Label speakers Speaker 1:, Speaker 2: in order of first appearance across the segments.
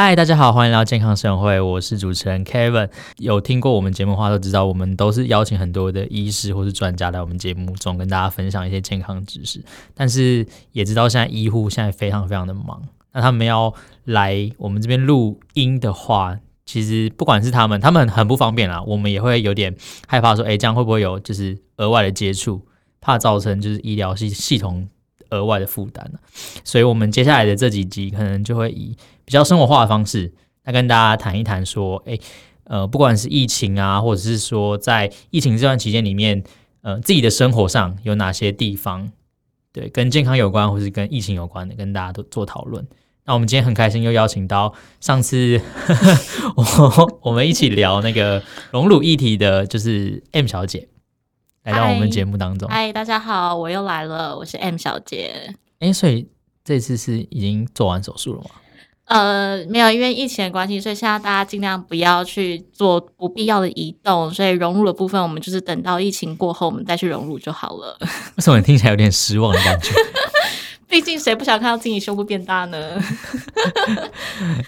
Speaker 1: 嗨，大家好，欢迎来到健康生活会，我是主持人 Kevin。有听过我们节目的话都知道，我们都是邀请很多的医师或是专家来我们节目中跟大家分享一些健康知识。但是也知道现在医护现在非常非常的忙，那他们要来我们这边录音的话，其实不管是他们，他们很不方便啦，我们也会有点害怕说，哎，这样会不会有就是额外的接触，怕造成就是医疗系系统额外的负担呢？所以我们接下来的这几集可能就会以比较生活化的方式，来跟大家谈一谈，说，诶，呃，不管是疫情啊，或者是说在疫情这段期间里面，呃，自己的生活上有哪些地方，对，跟健康有关，或是跟疫情有关的，跟大家都做讨论。那我们今天很开心，又邀请到上次 我我们一起聊那个隆乳议题的，就是 M 小姐，来到我们节目当中。
Speaker 2: 嗨，大家好，我又来了，我是 M 小姐。
Speaker 1: 诶，所以这次是已经做完手术了吗？
Speaker 2: 呃，没有，因为疫情的关系，所以现在大家尽量不要去做不必要的移动，所以融入的部分，我们就是等到疫情过后，我们再去融入就好了。为
Speaker 1: 什么你听起来有点失望的感觉？
Speaker 2: 毕竟谁不想看到自己胸部变大呢？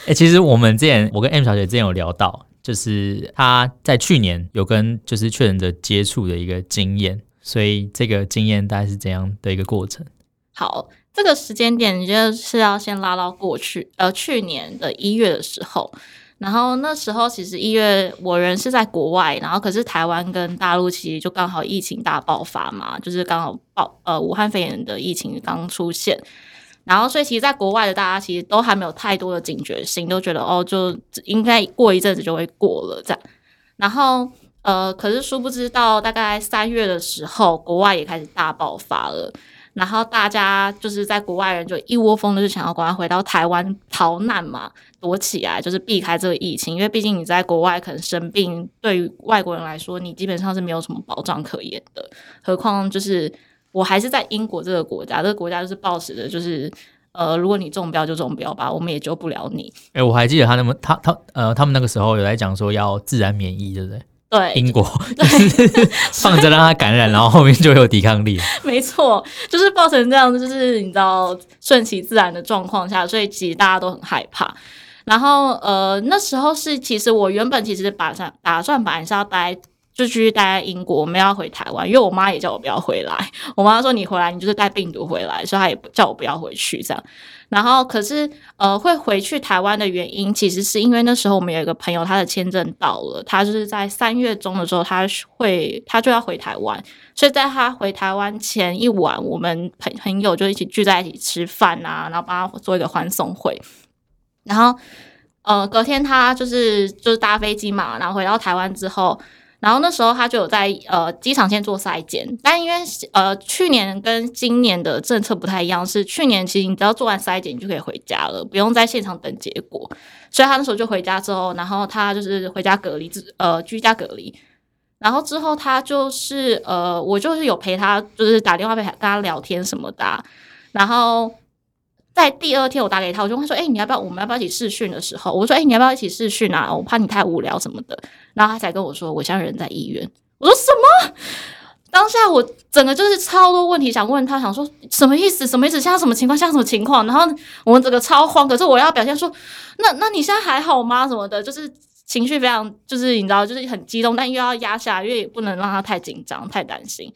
Speaker 1: 哎、欸，其实我们之前，我跟 M 小姐之前有聊到，就是她在去年有跟就是确诊者接触的一个经验，所以这个经验大概是怎样的一个过程？
Speaker 2: 好。这个时间点，你就是要先拉到过去，呃，去年的一月的时候，然后那时候其实一月我人是在国外，然后可是台湾跟大陆其实就刚好疫情大爆发嘛，就是刚好爆呃武汉肺炎的疫情刚出现，然后所以其实在国外的大家其实都还没有太多的警觉性，都觉得哦就应该过一阵子就会过了这样，然后呃可是殊不知到大概三月的时候，国外也开始大爆发了。然后大家就是在国外人就一窝蜂的就想要赶快回到台湾逃难嘛，躲起来就是避开这个疫情，因为毕竟你在国外可能生病，对于外国人来说，你基本上是没有什么保障可言的。何况就是我还是在英国这个国家，这个国家就是抱持的就是呃，如果你中标就中标吧，我们也救不了你。
Speaker 1: 哎，我还记得他那么他他呃，他们那个时候有在讲说要自然免疫，对不对？
Speaker 2: 对，
Speaker 1: 英国就是放着让它感染，然后后面就有抵抗力。
Speaker 2: 没错，就是抱成这样，就是你知道顺其自然的状况下，所以其实大家都很害怕。然后呃，那时候是其实我原本其实打算打算本来是要待，就继续待在英国，我们要回台湾，因为我妈也叫我不要回来。我妈说你回来，你就是带病毒回来，所以她也叫我不要回去这样。然后，可是，呃，会回去台湾的原因，其实是因为那时候我们有一个朋友，他的签证到了，他就是在三月中的时候，他会他就要回台湾，所以在他回台湾前一晚，我们朋朋友就一起聚在一起吃饭啊，然后帮他做一个欢送会，然后，呃，隔天他就是就是搭飞机嘛，然后回到台湾之后。然后那时候他就有在呃机场先做筛检，但因为呃去年跟今年的政策不太一样，是去年其实你只要做完筛检你就可以回家了，不用在现场等结果，所以他那时候就回家之后，然后他就是回家隔离，呃居家隔离，然后之后他就是呃我就是有陪他，就是打电话陪他跟他聊天什么的，然后。在第二天，我打给他，我就问他说：“哎、你要不要？我们要不要一起试训的时候，我说：哎、你要不要一起试训啊？我怕你太无聊什么的。然后他才跟我说，我现在人在医院。我说什么？当下我整个就是超多问题想问他，想说什么意思？什么意思？现在什么情况？现在什么情况？然后我们整个超慌，可是我要表现说，那那你现在还好吗？什么的，就是情绪非常，就是你知道，就是很激动，但又要压下来，因为也不能让他太紧张、太担心。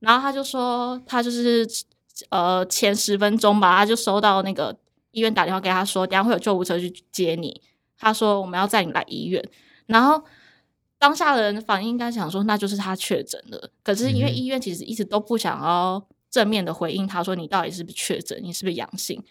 Speaker 2: 然后他就说，他就是。呃，前十分钟吧，他就收到那个医院打电话给他说，等下会有救护车去接你。他说我们要载你来医院。然后当下的人反应应该想说，那就是他确诊了。可是因为医院其实一直都不想要正面的回应，他说你到底是不是确诊，你是不是阳性？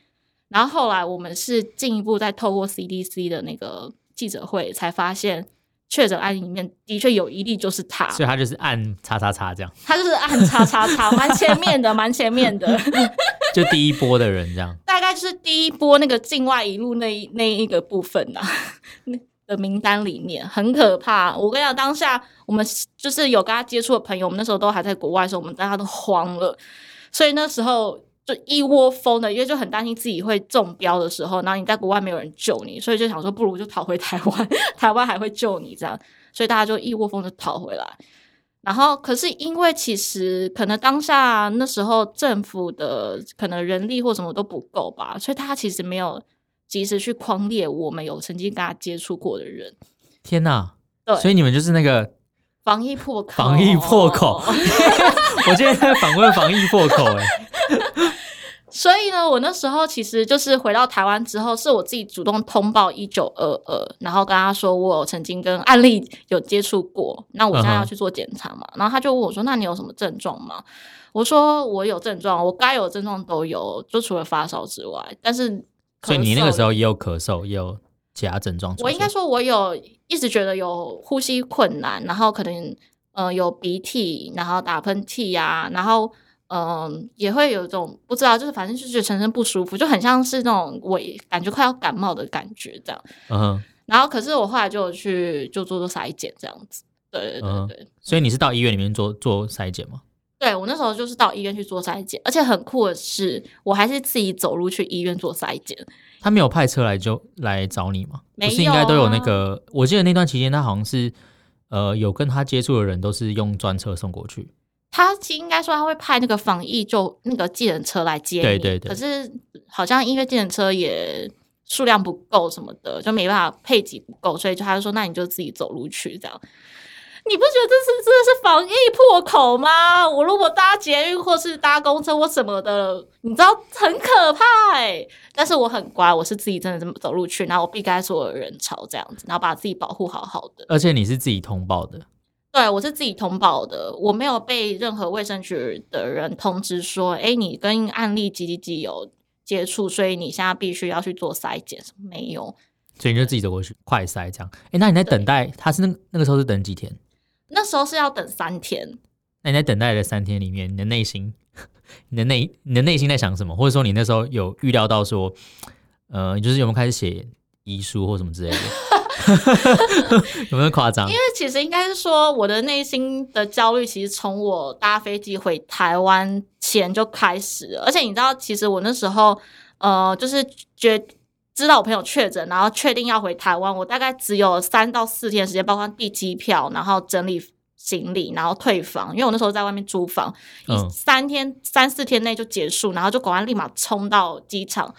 Speaker 2: 然后后来我们是进一步再透过 CDC 的那个记者会才发现。确诊案例里面的确有一例就是他，
Speaker 1: 所以他就是按叉叉叉这样，
Speaker 2: 他就是按叉叉叉，蛮前面的，蛮前面的，
Speaker 1: 就第一波的人这样，
Speaker 2: 大概就是第一波那个境外一路那一那一个部分呐、啊，那的名单里面很可怕。我跟你讲，当下我们就是有跟他接触的朋友，我们那时候都还在国外的时候，我们大家都慌了，所以那时候。就一窝蜂的，因为就很担心自己会中标的时候，然后你在国外没有人救你，所以就想说不如就逃回台湾，台湾还会救你这样，所以大家就一窝蜂的逃回来。然后可是因为其实可能当下那时候政府的可能人力或什么都不够吧，所以他其实没有及时去框列我们有曾经跟他接触过的人。
Speaker 1: 天哪！对，所以你们就是那个
Speaker 2: 防疫破口，
Speaker 1: 防疫破口。我今天在访问防疫破口，哎。
Speaker 2: 所以呢，我那时候其实就是回到台湾之后，是我自己主动通报一九二二，然后跟他说我曾经跟案例有接触过，那我现在要去做检查嘛。Uh huh. 然后他就问我说：“那你有什么症状吗？”我说：“我有症状，我该有症状都有，就除了发烧之外。但是，
Speaker 1: 所以你那个时候也有咳嗽，也有其他症状。
Speaker 2: 我应该说，我有一直觉得有呼吸困难，然后可能呃有鼻涕，然后打喷嚏呀，然后。”嗯，也会有一种不知道，就是反正就觉得全身不舒服，就很像是那种我感觉快要感冒的感觉这样。嗯哼。然后，可是我后来就去就做做筛检这样子。对对对对。嗯、
Speaker 1: 所以你是到医院里面做做筛检吗？
Speaker 2: 对，我那时候就是到医院去做筛检，而且很酷的是，我还是自己走路去医院做筛检。
Speaker 1: 他没有派车来就来找你吗？
Speaker 2: 没有、啊。
Speaker 1: 不是应该都有那个？我记得那段期间，他好像是呃有跟他接触的人都是用专车送过去。
Speaker 2: 他应该说他会派那个防疫就那个计程车来接你，
Speaker 1: 对对对。
Speaker 2: 可是好像因为计程车也数量不够什么的，就没办法配给不够，所以就他就说那你就自己走路去这样。你不觉得这是真的是防疫破口吗？我如果搭捷运或是搭公车或什么的，你知道很可怕欸。但是我很乖，我是自己真的这么走路去，然后我避开所有人潮这样子，然后把自己保护好好的。
Speaker 1: 而且你是自己通报的。
Speaker 2: 对，我是自己通报的，我没有被任何卫生局的人通知说，哎，你跟案例几几几有接触，所以你现在必须要去做筛检，没有，
Speaker 1: 所以你就自己走过去快筛这样。哎，那你在等待，他是那那个时候是等几天？
Speaker 2: 那时候是要等三天。
Speaker 1: 那你在等待的三天里面，你的内心，你的内你的内心在想什么？或者说你那时候有预料到说，呃，就是有没有开始写遗书或什么之类的？有没有夸张？
Speaker 2: 因为其实应该是说，我的内心的焦虑其实从我搭飞机回台湾前就开始了。而且你知道，其实我那时候呃，就是觉知道我朋友确诊，然后确定要回台湾，我大概只有三到四天的时间，包括订机票，然后整理行李，然后退房。因为我那时候在外面租房，一、三天三四天内就结束，然后就赶快立马冲到机场，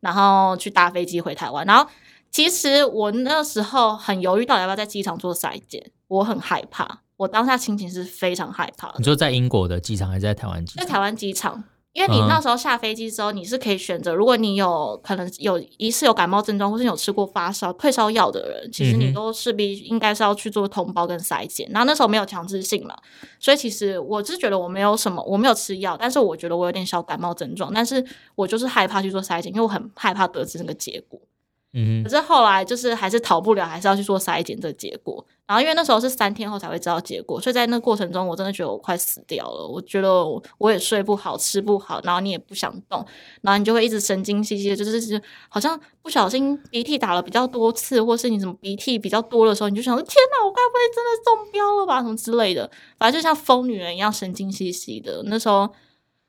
Speaker 2: 然后去搭飞机回台湾，然后。其实我那时候很犹豫，到底要不要在机场做筛检，我很害怕。我当下心情是非常害怕的。
Speaker 1: 你说在英国的机场还是在台湾机场？
Speaker 2: 在台湾机场，因为你那时候下飞机之后，你是可以选择，如果你有可能有疑似有感冒症状，或是有吃过发烧退烧药的人，其实你都势必应该是要去做通报跟筛检。然后那时候没有强制性嘛，所以其实我是觉得我没有什么，我没有吃药，但是我觉得我有点小感冒症状，但是我就是害怕去做筛检，因为我很害怕得知那个结果。可是后来就是还是逃不了，还是要去做筛检这结果。然后因为那时候是三天后才会知道结果，所以在那过程中，我真的觉得我快死掉了。我觉得我也睡不好，吃不好，然后你也不想动，然后你就会一直神经兮兮的，就是好像不小心鼻涕打了比较多次，或是你什么鼻涕比较多的时候，你就想天哪，我该不会真的中标了吧，什么之类的。反正就像疯女人一样神经兮兮的。那时候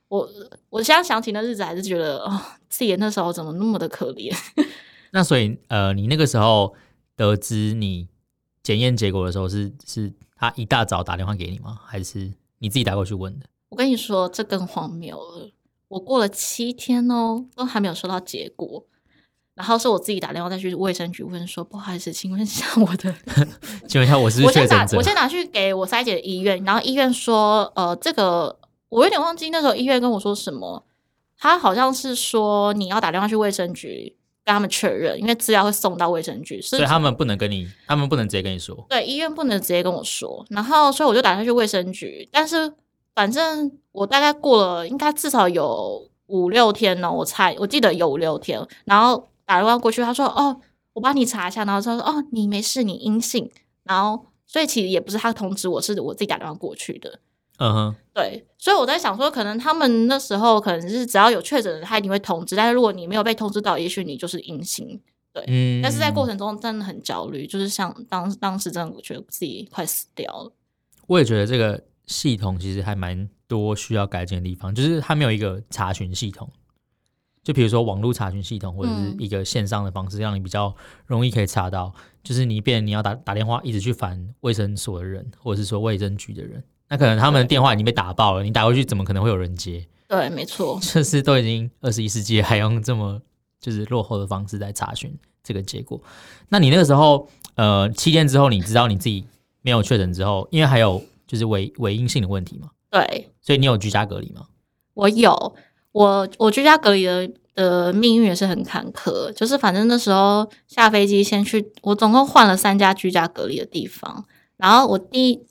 Speaker 2: 我我现在想起那日子，还是觉得哦，自己那时候怎么那么的可怜。
Speaker 1: 那所以，呃，你那个时候得知你检验结果的时候是，是是他一大早打电话给你吗？还是你自己打过去问的？
Speaker 2: 我跟你说，这更荒谬了。我过了七天哦，都还没有收到结果，然后是我自己打电话再去卫生局问说，不好意思，请问一下我的，
Speaker 1: 请问一下我是？
Speaker 2: 我先打，我先拿去给我筛检的医院，然后医院说，呃，这个我有点忘记那时候医院跟我说什么，他好像是说你要打电话去卫生局。跟他们确认，因为资料会送到卫生局，
Speaker 1: 所以他们不能跟你，他们不能直接跟你说。
Speaker 2: 对，医院不能直接跟我说，然后所以我就打算去卫生局，但是反正我大概过了，应该至少有五六天呢，我猜我记得有五六天，然后打电话过去，他说：“哦，我帮你查一下。”然后他说：“哦，你没事，你阴性。”然后所以其实也不是他通知我，是我自己打电话过去的。嗯哼，对，所以我在想说，可能他们那时候可能是只要有确诊的，他一定会通知。但是如果你没有被通知到，也许你就是阴性。对，嗯，但是在过程中真的很焦虑，就是像当当时真的我觉得自己快死掉了。
Speaker 1: 我也觉得这个系统其实还蛮多需要改进的地方，就是它没有一个查询系统，就比如说网络查询系统或者是一个线上的方式，让你比较容易可以查到。就是你变你要打打电话一直去烦卫生所的人，或者是说卫生局的人。那可能他们的电话已经被打爆了，你打过去怎么可能会有人接？
Speaker 2: 对，没错，
Speaker 1: 就是都已经二十一世纪还用这么就是落后的方式在查询这个结果。那你那个时候，呃，七天之后，你知道你自己没有确诊之后，因为还有就是伪伪阴性的问题嘛？
Speaker 2: 对，
Speaker 1: 所以你有居家隔离吗？
Speaker 2: 我有，我我居家隔离的的命运也是很坎坷，就是反正那时候下飞机先去，我总共换了三家居家隔离的地方，然后我第一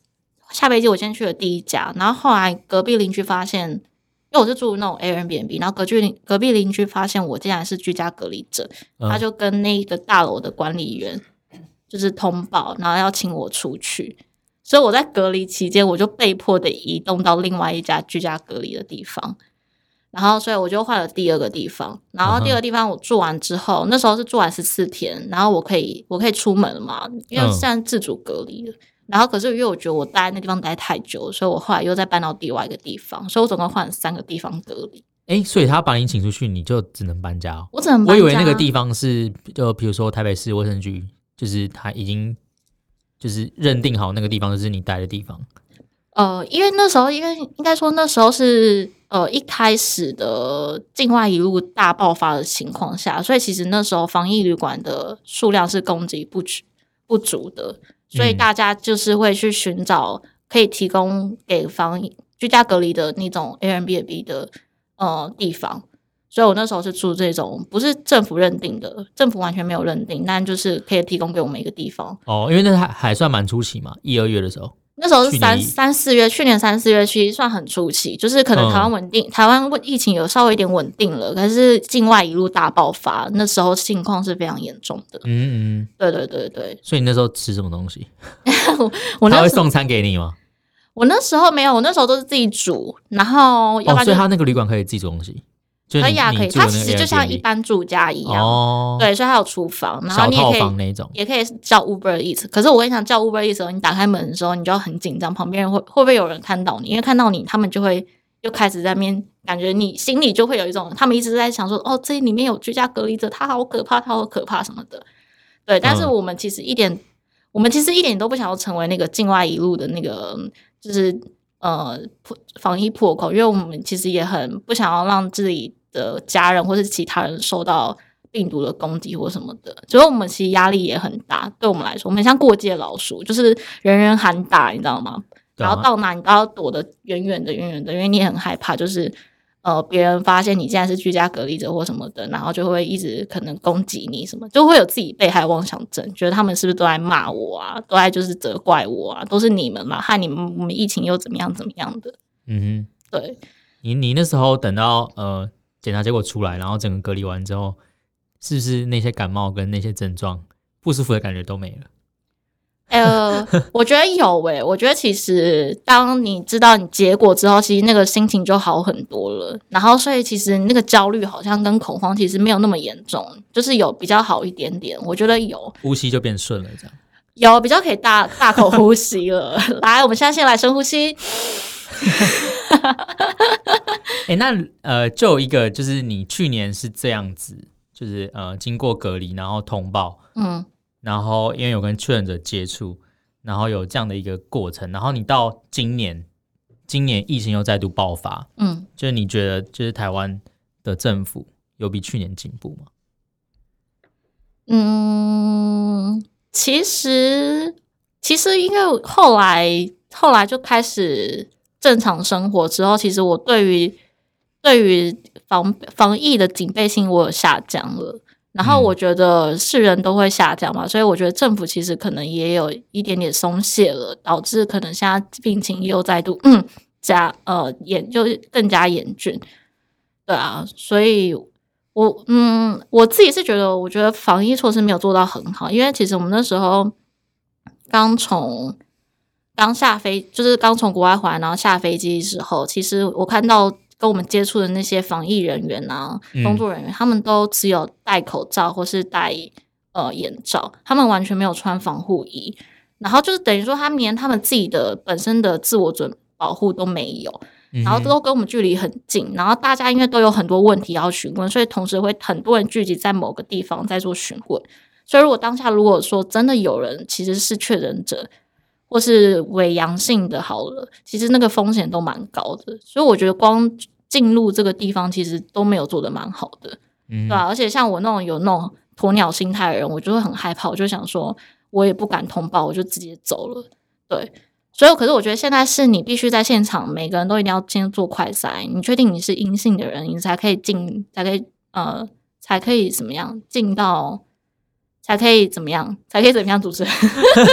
Speaker 2: 下飞机我先去了第一家，然后后来隔壁邻居发现，因为我是住那种 Airbnb，然后隔壁邻隔壁邻居发现我竟然是居家隔离者，嗯、他就跟那个大楼的管理员就是通报，然后要请我出去。所以我在隔离期间，我就被迫的移动到另外一家居家隔离的地方，然后所以我就换了第二个地方，然后第二个地方我住完之后，那时候是住完十四天，然后我可以我可以出门了嘛，因为现在自主隔离了。然后可是因为我觉得我待在那地方待太久，所以我后来又再搬到另外一个地方，所以我总共换了三个地方隔离。
Speaker 1: 诶，所以他把你请出去，你就只能搬家？
Speaker 2: 我只能搬家。
Speaker 1: 我以为那个地方是就比如说台北市卫生局，就是他已经。就是认定好那个地方就是你待的地方。
Speaker 2: 呃，因为那时候，因为应该说那时候是呃一开始的境外移入大爆发的情况下，所以其实那时候防疫旅馆的数量是供给不足不足的，所以大家就是会去寻找可以提供给防居家隔离的那种 Airbnb 的呃地方。所以我那时候是住这种不是政府认定的，政府完全没有认定，但就是可以提供给我们一个地方。
Speaker 1: 哦，因为那还还算蛮初期嘛，一二月的时候。
Speaker 2: 那时候是三三四月，去年三四月其实算很初期，就是可能台湾稳定，嗯、台湾疫情有稍微一点稳定了，可是境外一路大爆发，那时候情况是非常严重的。
Speaker 1: 嗯嗯，
Speaker 2: 对对对对。
Speaker 1: 所以你那时候吃什么东西？
Speaker 2: 我那时候
Speaker 1: 他会送餐给你吗？
Speaker 2: 我那时候没有，我那时候都是自己煮，然后要不然、
Speaker 1: 哦、所以他那个旅馆可以自己煮东西。
Speaker 2: 可以啊，可以。它其实就像一般住家一样，
Speaker 1: 哦、
Speaker 2: 对，所以它有厨房，然后你也可以，也可以叫 Uber Eats。可是我跟你讲，叫 Uber Eats 的时候，你打开门的时候，你就要很紧张，旁边人会会不会有人看到你？因为看到你，他们就会又开始在面，感觉你心里就会有一种，他们一直在想说，哦，这里面有居家隔离者，他好可怕，他好可怕什么的。对，但是我们其实一点，嗯、我们其实一点都不想要成为那个境外一路的那个，就是呃破防疫破口，因为我们其实也很不想要让自己。的家人或是其他人受到病毒的攻击或什么的，所以我们其实压力也很大。对我们来说，我们像过街老鼠，就是人人喊打，你知道吗？然后到哪你都要躲得远远的、远远的，因为你也很害怕，就是呃别人发现你现在是居家隔离者或什么的，然后就会一直可能攻击你什么，就会有自己被害妄想症，觉得他们是不是都在骂我啊，都在就是责怪我啊，都是你们嘛，害你们我们疫情又怎么样怎么样的。
Speaker 1: 嗯哼，
Speaker 2: 对。
Speaker 1: 你你那时候等到呃。检查结果出来，然后整个隔离完之后，是不是那些感冒跟那些症状不舒服的感觉都没了？
Speaker 2: 呃，我觉得有诶、欸，我觉得其实当你知道你结果之后，其实那个心情就好很多了。然后，所以其实那个焦虑好像跟恐慌其实没有那么严重，就是有比较好一点点。我觉得有
Speaker 1: 呼吸就变顺了，这样
Speaker 2: 有比较可以大大口呼吸了。来，我们现在先来深呼吸。
Speaker 1: 哎、欸，那呃，就有一个就是你去年是这样子，就是呃，经过隔离，然后通报，
Speaker 2: 嗯，
Speaker 1: 然后因为有跟确诊者接触，然后有这样的一个过程，然后你到今年，今年疫情又再度爆发，
Speaker 2: 嗯，
Speaker 1: 就是你觉得就是台湾的政府有比去年进步吗？
Speaker 2: 嗯，其实其实因为后来后来就开始。正常生活之后，其实我对于对于防防疫的警备性我有下降了。然后我觉得是人都会下降嘛，所以我觉得政府其实可能也有一点点松懈了，导致可能现在病情又再度嗯加呃严就更加严峻。对啊，所以我嗯我自己是觉得，我觉得防疫措施没有做到很好，因为其实我们那时候刚从。刚下飞就是刚从国外回来，然后下飞机的时候，其实我看到跟我们接触的那些防疫人员啊，嗯、工作人员，他们都只有戴口罩或是戴呃眼罩，他们完全没有穿防护衣，然后就是等于说他们连他们自己的本身的自我准保护都没有，然后都跟我们距离很近，然后大家因为都有很多问题要询问，所以同时会很多人聚集在某个地方在做询问，所以如果当下如果说真的有人其实是确诊者。或是伪阳性的，好了，其实那个风险都蛮高的，所以我觉得光进入这个地方其实都没有做的蛮好的。嗯、对吧、啊？而且像我那种有那种鸵鸟心态的人，我就会很害怕，我就想说，我也不敢通报，我就直接走了。对，所以可是我觉得现在是你必须在现场，每个人都一定要先做快筛，你确定你是阴性的人，你才可以进，才可以呃，才可以怎么样进到。才可以怎么样？才可以怎么样？主持人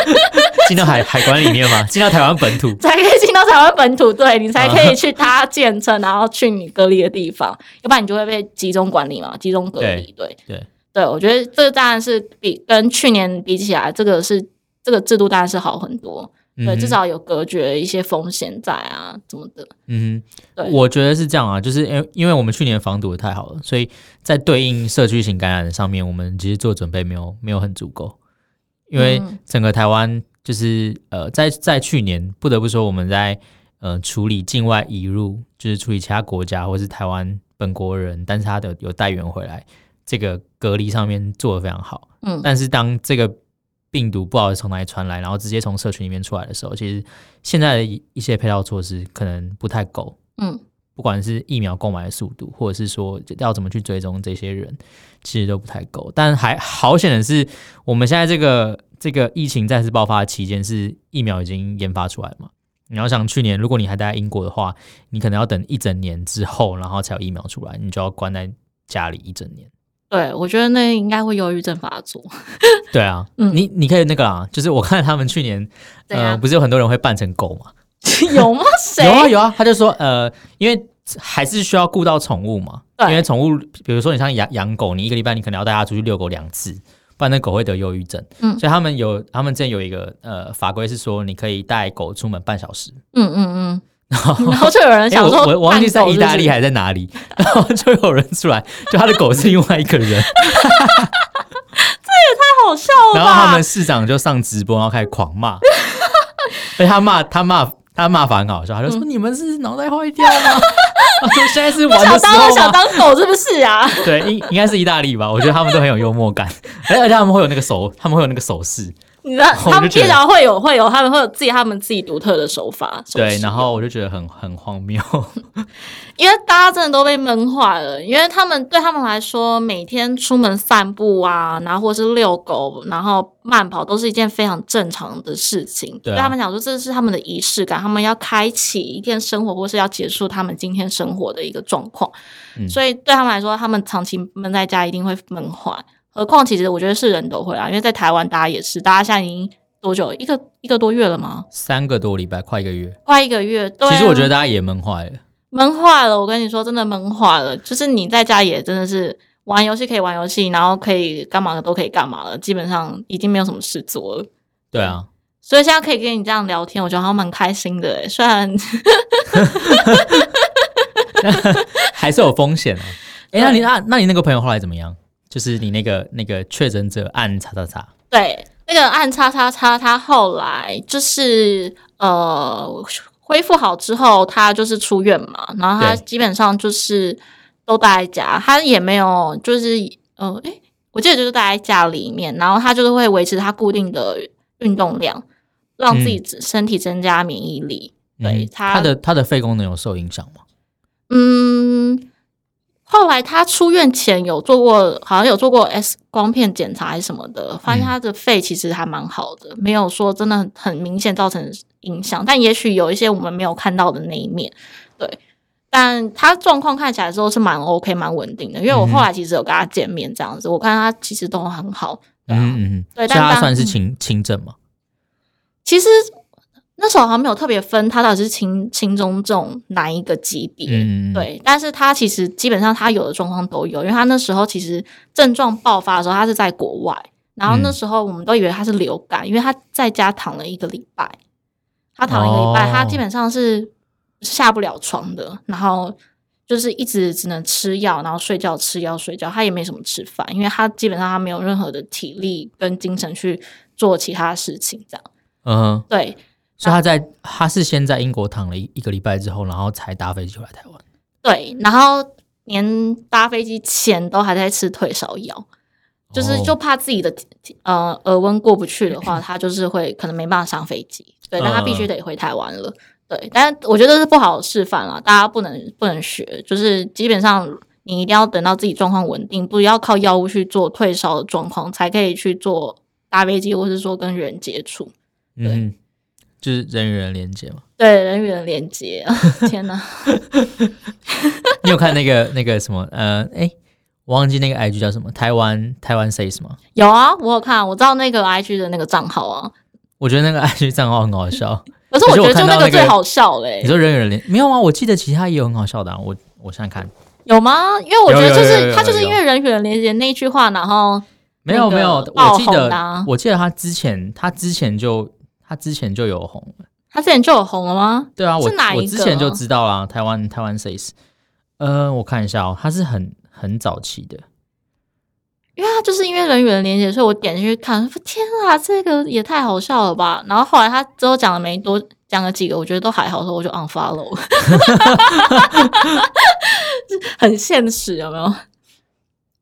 Speaker 1: 进到海海关里面吗？进到台湾本土
Speaker 2: 才可以进到台湾本土，对，你才可以去搭建车，然后去你隔离的地方，要不然你就会被集中管理嘛，集中隔离。对对对，我觉得这当然是比跟去年比起来，这个是这个制度当然是好很多。对，至少有隔绝一些风险在啊，怎么的？
Speaker 1: 嗯哼，对，我觉得是这样啊，就是因为因为我们去年防堵的太好了，所以在对应社区型感染上面，我们其实做准备没有没有很足够。因为整个台湾就是呃，在在去年不得不说，我们在呃处理境外移入，就是处理其他国家或是台湾本国人，但是他的有带源回来，这个隔离上面做的非常好。嗯，但是当这个病毒不知道从哪里传来，然后直接从社群里面出来的时候，其实现在的一些配套措施可能不太够。嗯，不管是疫苗购买的速度，或者是说要怎么去追踪这些人，其实都不太够。但还好显的是，我们现在这个这个疫情再次爆发的期间，是疫苗已经研发出来嘛？你要想去年，如果你还待在英国的话，你可能要等一整年之后，然后才有疫苗出来，你就要关在家里一整年。
Speaker 2: 对，我觉得那应该会忧郁症发作。
Speaker 1: 对啊，嗯、你你可以那个啊，就是我看他们去年，呃，不是有很多人会扮成狗吗？
Speaker 2: 有吗？谁？
Speaker 1: 有啊有啊，他就说，呃，因为还是需要顾到宠物嘛，因为宠物，比如说你像养养狗，你一个礼拜你可能要带它出去遛狗两次，不然那狗会得忧郁症。嗯，所以他们有，他们之前有一个呃法规是说，你可以带狗出门半小时。嗯嗯嗯。
Speaker 2: 然后，就有人想说，
Speaker 1: 我我忘记在意大利还在哪里，然后就有人出来，就他的狗是另外一个人，这也
Speaker 2: 太好笑了吧！
Speaker 1: 然后他们市长就上直播，然后开始狂骂，所以他骂他骂他骂法很好笑，他就说：“你们是脑袋坏掉吗？” 他说：“现在是玩的时候吗？
Speaker 2: 想当狗是不是啊？”
Speaker 1: 对，应应该是意大利吧？我觉得他们都很有幽默感，而且他们会有那个手，他们会有那个手势。
Speaker 2: 你知道他们平常会有会有他们会有自己他们自己独特的手法，
Speaker 1: 对，然后我就觉得很很荒谬，
Speaker 2: 因为大家真的都被闷坏了，因为他们对他们来说，每天出门散步啊，然后或是遛狗，然后慢跑，都是一件非常正常的事情。对，啊、他们讲说，这是他们的仪式感，他们要开启一天生活，或是要结束他们今天生活的一个状况。嗯、所以对他们来说，他们长期闷在家一定会闷坏。何况，其实我觉得是人都会啊，因为在台湾，大家也是，大家现在已经多久？一个一个多月了吗？
Speaker 1: 三个多礼拜，快一个月，
Speaker 2: 快一个月。对啊，
Speaker 1: 其实我觉得大家也闷坏了，
Speaker 2: 闷坏了。我跟你说，真的闷坏了。就是你在家也真的是玩游戏可以玩游戏，然后可以干嘛的都可以干嘛了，基本上已经没有什么事做了。
Speaker 1: 对啊，
Speaker 2: 所以现在可以跟你这样聊天，我觉得好像蛮开心的诶。虽然
Speaker 1: 还是有风险啊。哎，那你那那你那个朋友后来怎么样？就是你那个那个确诊者按叉叉叉，
Speaker 2: 对，那个按叉叉叉，他后来就是呃恢复好之后，他就是出院嘛，然后他基本上就是都待在家，他也没有就是呃，诶，我记得就是待在家里面，然后他就是会维持他固定的运动量，让自己身体增加免疫力。嗯、对他，
Speaker 1: 他的他的肺功能有受影响吗？
Speaker 2: 嗯。后来他出院前有做过，好像有做过 X 光片检查还是什么的，发现他的肺其实还蛮好的，没有说真的很明显造成影响。但也许有一些我们没有看到的那一面，对。但他状况看起来之后是蛮 OK、蛮稳定的，因为我后来其实有跟他见面这样子，我看他其实都很好。对啊、嗯嗯嗯，对，但
Speaker 1: 他算是轻轻症吗？
Speaker 2: 其实。那时候好像没有特别分，他到底是轻轻中重哪一个级别，嗯、对。但是他其实基本上他有的状况都有，因为他那时候其实症状爆发的时候，他是在国外，然后那时候我们都以为他是流感，嗯、因为他在家躺了一个礼拜，他躺了一个礼拜，哦、他基本上是下不了床的，然后就是一直只能吃药，然后睡觉吃药睡觉，他也没什么吃饭，因为他基本上他没有任何的体力跟精神去做其他事情，这样，嗯，对。
Speaker 1: 所以他在他是先在英国躺了一一个礼拜之后，然后才搭飞机回来台湾。
Speaker 2: 对，然后连搭飞机前都还在吃退烧药，就是就怕自己的呃耳温过不去的话，他就是会可能没办法上飞机。对，但他必须得回台湾了。对，但我觉得是不好示范啦，大家不能不能学，就是基本上你一定要等到自己状况稳定，不要靠药物去做退烧的状况，才可以去做搭飞机，或是说跟人接触。
Speaker 1: 嗯，就是人与人连接嘛。
Speaker 2: 对，人与人连接。天哪！
Speaker 1: 你有看那个那个什么？呃，哎，我忘记那个 IG 叫什么？台湾台湾 says 吗？
Speaker 2: 有啊，我有看，我知道那个 IG 的那个账号啊。
Speaker 1: 我觉得那个 IG 账号很好笑。
Speaker 2: 可是我觉得就那个最好笑嘞、欸。
Speaker 1: 你说人与人连没有啊？我记得其他也有很好笑的、啊。我我现在看
Speaker 2: 有吗？因为我觉得就是他就是因为人与人连接那句话，然后
Speaker 1: 没有没有，我记得我记得他之前他之前就他之前就有红了。
Speaker 2: 他之前就有红了吗？
Speaker 1: 对啊，我
Speaker 2: 是哪一个？
Speaker 1: 我之前就知道啦。台湾台湾 says，呃，我看一下哦，他是很很早期的。
Speaker 2: 因为他就是因为人与人连接，所以我点进去看，天啊，这个也太好笑了吧！然后后来他之后讲了没多，讲了几个，我觉得都还好，所以我就 unfollow。很现实，有没有？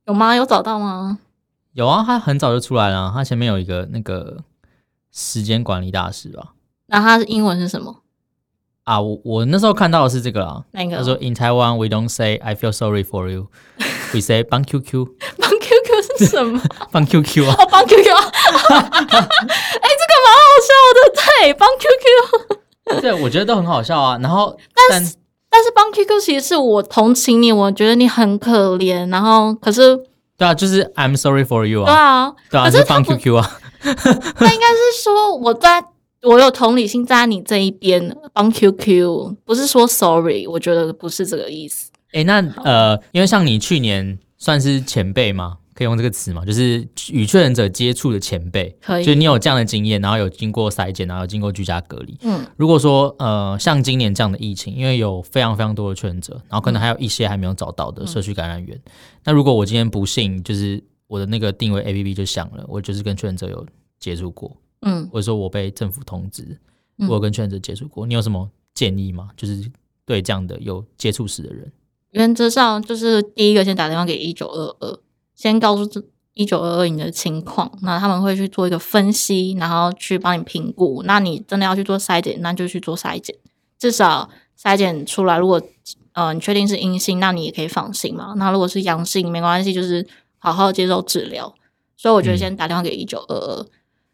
Speaker 2: 有吗？有找到吗？
Speaker 1: 有啊，他很早就出来了。他前面有一个那个时间管理大师吧？
Speaker 2: 那他的英文是什么？
Speaker 1: 啊，我我那时候看到的是这个啊。
Speaker 2: 那个？
Speaker 1: 他说：“In Taiwan, we don't say I feel sorry for you. We say 帮 QQ。”
Speaker 2: 帮 QQ 是什么？
Speaker 1: 帮 QQ 啊！
Speaker 2: 哦，帮 QQ。哎，这个蛮好笑的，对，帮 QQ。
Speaker 1: 对，我觉得都很好笑啊。然后，
Speaker 2: 但是但是帮 QQ 其实是我同情你，我觉得你很可怜。然后，可是
Speaker 1: 对啊，就是 I'm sorry for you 啊。
Speaker 2: 对啊，
Speaker 1: 对啊，是帮 QQ 啊。
Speaker 2: 那应该是说我在。我有同理心在你这一边，帮 QQ 不是说 sorry，我觉得不是这个意思。
Speaker 1: 哎、欸，那呃，因为像你去年算是前辈吗？可以用这个词吗？就是与确诊者接触的前辈，
Speaker 2: 可以。
Speaker 1: 就是你有这样的经验，然后有经过筛检，然后有经过居家隔离。
Speaker 2: 嗯，
Speaker 1: 如果说呃，像今年这样的疫情，因为有非常非常多的确诊者，然后可能还有一些还没有找到的社区感染源。嗯、那如果我今天不幸就是我的那个定位 APP 就响了，我就是跟确诊者有接触过。
Speaker 2: 嗯，
Speaker 1: 或者说我被政府通知，我有跟确诊者接触过，嗯，你有什么建议吗？就是对这样的有接触史的人，
Speaker 2: 原则上就是第一个先打电话给一九二二，先告诉一九二二你的情况，那他们会去做一个分析，然后去帮你评估。那你真的要去做筛检，那就去做筛检，至少筛检出来，如果呃你确定是阴性，那你也可以放心嘛。那如果是阳性，没关系，就是好好接受治疗。所以我觉得先打电话给一九二二。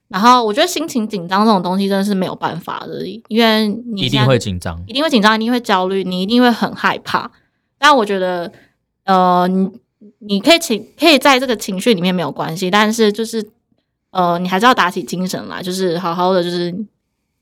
Speaker 2: 然后我觉得心情紧张这种东西真的是没有办法的，因为你
Speaker 1: 一定会紧张，
Speaker 2: 一定会紧张，一定会焦虑，你一定会很害怕。但我觉得，呃，你你可以情可以在这个情绪里面没有关系，但是就是呃，你还是要打起精神来，就是好好的就是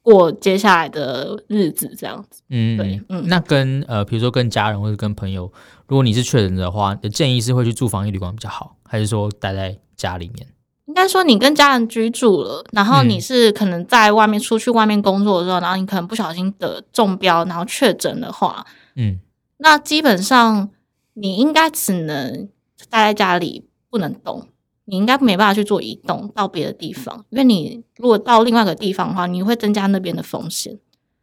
Speaker 2: 过接下来的日子这样子。
Speaker 1: 嗯，对，嗯。那跟呃，比如说跟家人或者跟朋友，如果你是确诊的话，你的建议是会去住防疫旅馆比较好，还是说待在家里面？
Speaker 2: 应该说，你跟家人居住了，然后你是可能在外面出去外面工作的时候，嗯、然后你可能不小心得中标，然后确诊的话，
Speaker 1: 嗯，
Speaker 2: 那基本上你应该只能待在家里，不能动，你应该没办法去做移动到别的地方，因为你如果到另外一个地方的话，你会增加那边的风险。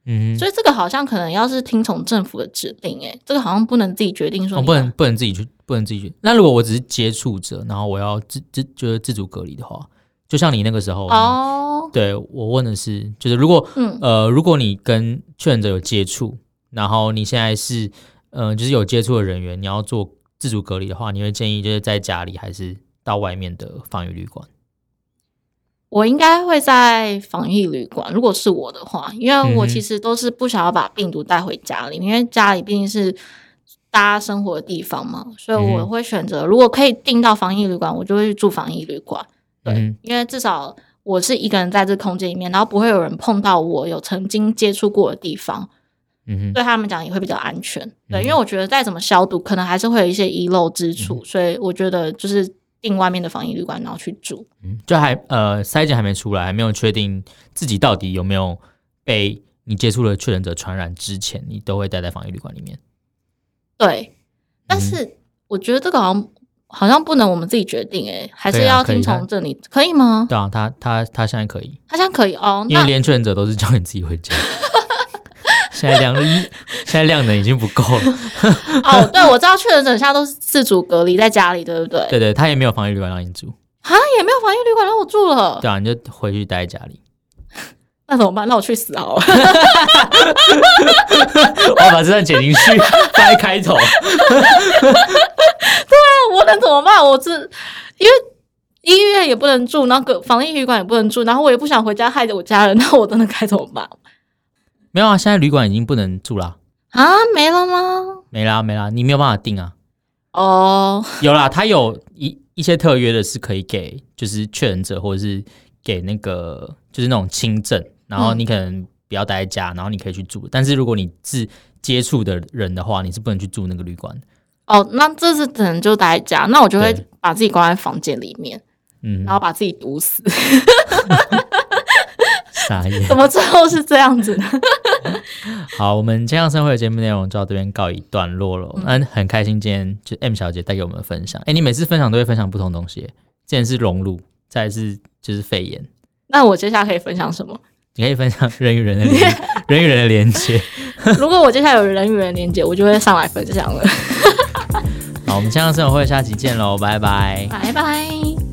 Speaker 1: 嗯，
Speaker 2: 所以这个好像可能要是听从政府的指令，诶，这个好像不能自己决定说，
Speaker 1: 哦，不能不能自己去，不能自己去。那如果我只是接触者，然后我要自自就是自主隔离的话，就像你那个时候
Speaker 2: 哦，
Speaker 1: 对我问的是，就是如果
Speaker 2: 嗯
Speaker 1: 呃，如果你跟确诊者有接触，然后你现在是嗯、呃，就是有接触的人员，你要做自主隔离的话，你会建议就是在家里还是到外面的防疫旅馆？
Speaker 2: 我应该会在防疫旅馆，如果是我的话，因为我其实都是不想要把病毒带回家里，因为家里毕竟是大家生活的地方嘛，所以我会选择，如果可以订到防疫旅馆，我就会去住防疫旅馆。对，因为至少我是一个人在这空间里面，然后不会有人碰到我有曾经接触过的地方，
Speaker 1: 嗯，
Speaker 2: 对他们讲也会比较安全。对，因为我觉得再怎么消毒，可能还是会有一些遗漏之处，所以我觉得就是。订外面的防疫旅馆，然后去住，
Speaker 1: 嗯，就还呃，筛检还没出来，还没有确定自己到底有没有被你接触的确诊者传染之前，你都会待在防疫旅馆里面。
Speaker 2: 对，但是我觉得这个好像好像不能我们自己决定，哎，还是要听从这里，可以吗？
Speaker 1: 对啊，他他他现在可以，
Speaker 2: 他现在可以哦，
Speaker 1: 因为连确诊者都是叫你自己回家。现在量一，现在量能已经不够了。
Speaker 2: 哦，对，我知道确诊者现在都是自主隔离在家里，对不对？
Speaker 1: 对对，他也没有防疫旅馆让你住
Speaker 2: 啊，也没有防疫旅馆让我住了。
Speaker 1: 对啊，你就回去待在家里。
Speaker 2: 那怎么办？那我去死好了！
Speaker 1: 我要把这段剪进去，放在开头我。
Speaker 2: 能怎么办？我是因为医院也不能住，然后个防疫旅馆也不能住，然后我也不想回家害着我家人，那我真的该怎么办？
Speaker 1: 没有啊，现在旅馆已经不能住了
Speaker 2: 啊？没了吗？
Speaker 1: 没啦，没啦，你没有办法订啊。
Speaker 2: 哦，
Speaker 1: 有啦，他有一一些特约的是可以给，就是确诊者或者是给那个就是那种轻症，然后你可能不要待在家，然后你可以去住。但是如果你是接触的人的话，你是不能去住那个旅馆。
Speaker 2: 哦，那这是可能就待在家，那我就会把自己关在房间里面，嗯，然后把自己毒死。
Speaker 1: 傻眼，
Speaker 2: 怎么最后是这样子呢？
Speaker 1: 好，我们健康生活的节目内容就到这边告一段落了。嗯，很开心今天就 M 小姐带给我们分享。哎，你每次分享都会分享不同东西，之前是隆乳，再是就是肺炎。
Speaker 2: 那我接下来可以分享什么？
Speaker 1: 你可以分享人与人的连 人与人的连接。
Speaker 2: 如果我接下来有人与人连接，我就会上来分享了。
Speaker 1: 好，我们健康生活会下期见喽，拜拜，
Speaker 2: 拜拜。